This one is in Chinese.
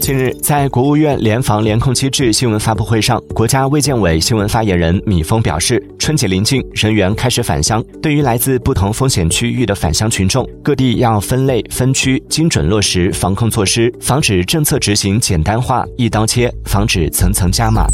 近日，在国务院联防联控机制新闻发布会上，国家卫健委新闻发言人米峰表示，春节临近，人员开始返乡。对于来自不同风险区域的返乡群众，各地要分类分区，精准落实防控措施，防止政策执行简单化，一刀切，防止层层加码。